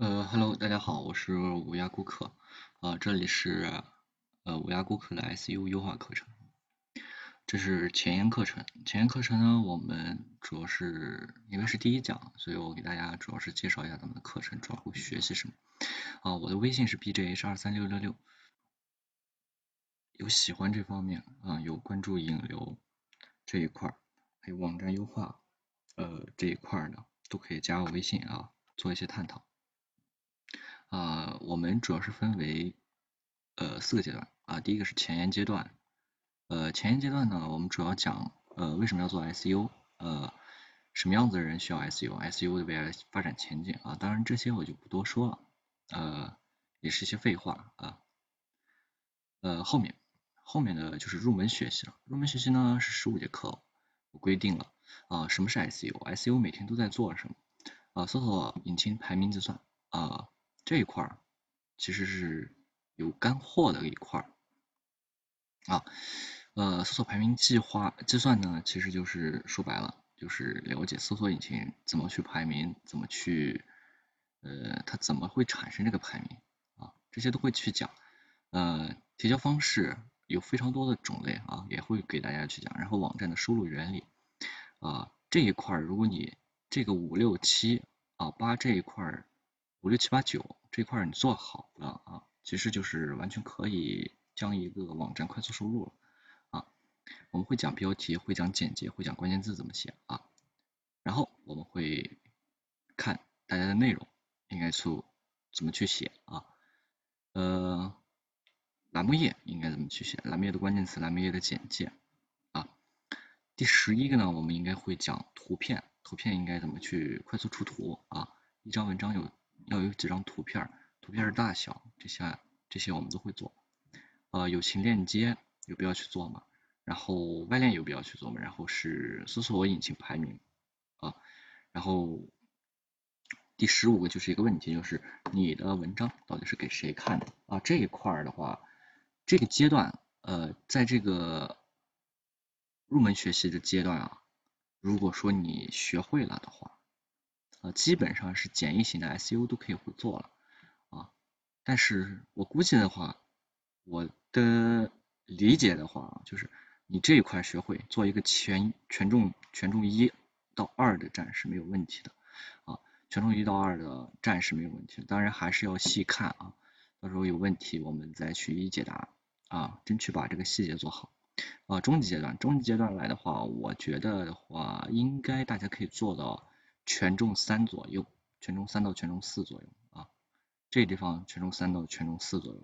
呃，Hello，大家好，我是乌鸦顾客，啊，这里是呃乌鸦顾客的 SEO 优化课程，这是前沿课程，前沿课程呢，我们主要是因为是第一讲，所以我给大家主要是介绍一下咱们的课程，主要会学习什么，啊，我的微信是 bjh 二三六六六，有喜欢这方面啊，有关注引流这一块，还有网站优化呃这一块的，都可以加我微信啊，做一些探讨。啊，我们主要是分为呃四个阶段啊，第一个是前沿阶段，呃前沿阶段呢，我们主要讲呃为什么要做 S U 呃什么样子的人需要 S U S U 的未来发展前景啊，当然这些我就不多说了，呃也是一些废话啊，呃后面后面的就是入门学习了，入门学习呢是十五节课，我规定了啊什么是 S U S U 每天都在做什么啊，搜索引擎排名计算啊。这一块儿其实是有干货的一块儿啊，呃，搜索排名计划计算呢，其实就是说白了，就是了解搜索引擎怎么去排名，怎么去呃，它怎么会产生这个排名啊，这些都会去讲。呃，提交方式有非常多的种类啊，也会给大家去讲。然后网站的收录原理啊，这一块儿如果你这个五六七啊八这一块儿。五六七八九这块你做好了啊，其实就是完全可以将一个网站快速收录了啊。我们会讲标题，会讲简介，会讲关键字怎么写啊。然后我们会看大家的内容应该去怎么去写啊。呃，栏目页应该怎么去写？栏目页的关键词，栏目页的简介啊。第十一个呢，我们应该会讲图片，图片应该怎么去快速出图啊？一张文章有。要有几张图片，图片的大小这些这些我们都会做。呃，友情链接有必要去做吗？然后外链有必要去做吗？然后是搜索引擎排名啊。然后第十五个就是一个问题，就是你的文章到底是给谁看的啊？这一块儿的话，这个阶段呃，在这个入门学习的阶段啊，如果说你学会了的话。啊，基本上是简易型的 SU 都可以会做了啊，但是我估计的话，我的理解的话，就是你这一块学会做一个权权重权重一到二的站是没有问题的啊，权重一到二的站是没有问题的，当然还是要细看啊，到时候有问题我们再去一一解答啊，争取把这个细节做好啊。中级阶段，中级阶段来的话，我觉得的话，应该大家可以做到。权重三左右，权重三到权重四左右啊，这地方权重三到权重四左右，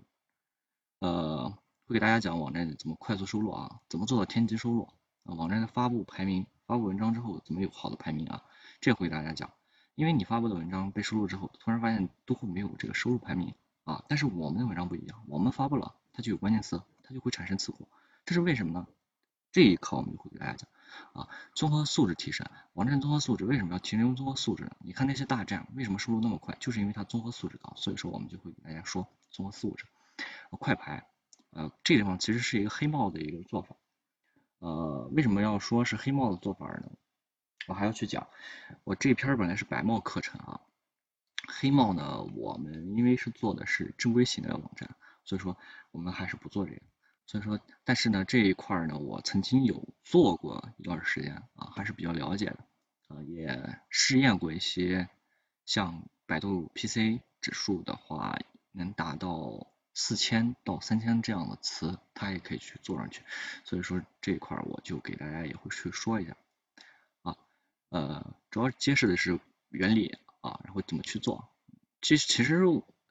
呃，会给大家讲网站怎么快速收录啊，怎么做到天级收录啊，网站的发布排名，发布文章之后怎么有好的排名啊，这会给大家讲，因为你发布的文章被收录之后，突然发现都会没有这个收入排名啊，但是我们的文章不一样，我们发布了，它就有关键词，它就会产生词库，这是为什么呢？这一课我们就会给大家讲。啊，综合素质提升，网站综合素质为什么要提升综合素质呢？你看那些大站为什么收入那么快，就是因为它综合素质高，所以说我们就会给大家说综合素质。快排，呃，这地方其实是一个黑帽的一个做法。呃，为什么要说是黑帽的做法呢？我还要去讲，我这篇本来是白帽课程啊，黑帽呢，我们因为是做的是正规型的网站，所以说我们还是不做这个。所以说，但是呢，这一块呢，我曾经有做过一段时间啊，还是比较了解的啊，也试验过一些，像百度 PC 指数的话，能达到四千到三千这样的词，它也可以去做上去。所以说这一块我就给大家也会去说一下啊，呃，主要揭示的是原理啊，然后怎么去做。其实其实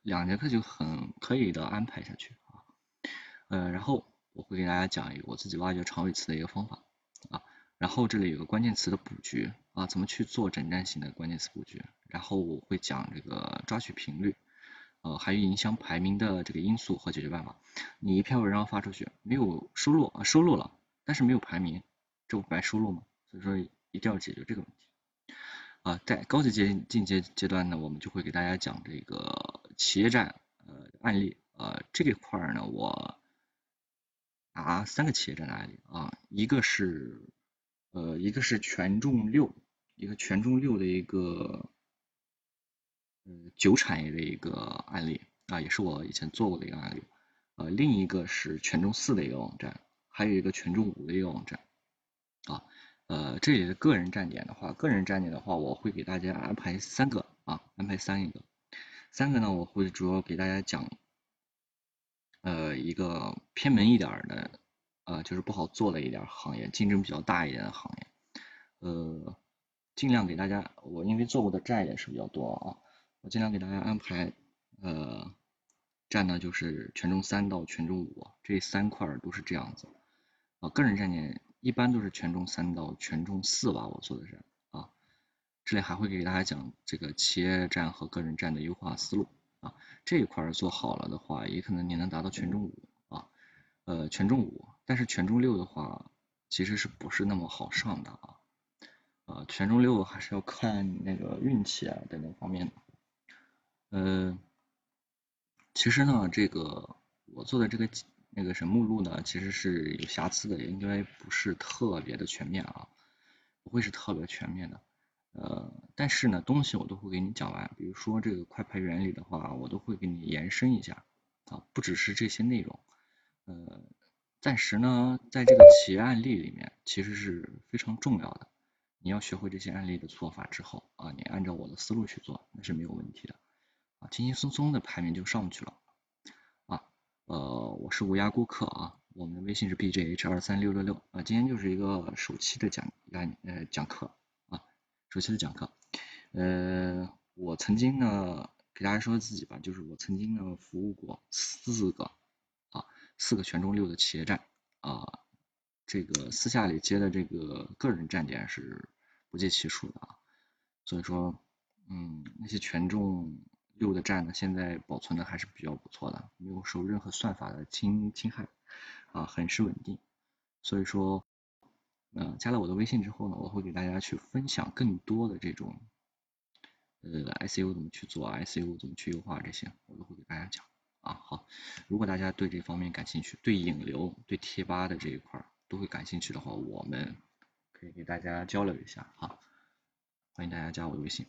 两节课就很可以的安排下去。呃，然后我会给大家讲一个我自己挖掘长尾词的一个方法啊，然后这里有个关键词的布局啊，怎么去做整站型的关键词布局，然后我会讲这个抓取频率，呃，还有影响排名的这个因素和解决办法。你一篇文章发出去没有收录啊，收录了，但是没有排名，这不白收录吗？所以说一定要解决这个问题啊。在高级阶进阶阶段呢，我们就会给大家讲这个企业站呃案例呃这一块呢我。啊三个企业站的案例啊，一个是呃一个是权重六，一个权重六的一个呃酒产业的一个案例啊，也是我以前做过的一个案例。呃，另一个是权重四的一个网站，还有一个权重五的一个网站。啊，呃，这里的个人站点的话，个人站点的话，我会给大家安排三个啊，安排三一个。三个呢，我会主要给大家讲，呃，一个偏门一点的，呃，就是不好做的一点行业，竞争比较大一点的行业，呃，尽量给大家，我因为做过的站也是比较多啊，我尽量给大家安排，呃，站呢就是权重三到权重五这三块都是这样子，啊，个人站点一般都是权重三到权重四吧，我做的是。这里还会给大家讲这个企业站和个人站的优化思路啊，这一块做好了的话，也可能你能达到权重五啊，呃权重五，但是权重六的话，其实是不是那么好上的啊？呃权重六还是要看那个运气啊等等方面的。呃，其实呢，这个我做的这个那个什么目录呢，其实是有瑕疵的，应该不是特别的全面啊，不会是特别全面的。呃，但是呢，东西我都会给你讲完，比如说这个快拍原理的话，我都会给你延伸一下啊，不只是这些内容。呃，暂时呢，在这个企业案例里面，其实是非常重要的。你要学会这些案例的做法之后啊，你按照我的思路去做，那是没有问题的啊，轻轻松松的排名就上去了啊。呃，我是无涯顾客啊，我们的微信是 bjh 二三六六六啊，今天就是一个首期的讲讲呃讲课。首期的讲课，呃，我曾经呢给大家说自己吧，就是我曾经呢服务过四个啊四个权重六的企业站啊，这个私下里接的这个个人站点是不计其数的啊，所以说嗯那些权重六的站呢，现在保存的还是比较不错的，没有受任何算法的侵侵害啊，很是稳定，所以说。嗯，加了我的微信之后呢，我会给大家去分享更多的这种呃 I C U 怎么去做，I C U 怎么去优化这些，我都会给大家讲啊。好，如果大家对这方面感兴趣，对引流、对贴吧的这一块都会感兴趣的话，我们可以给大家交流一下哈。欢迎大家加我的微信。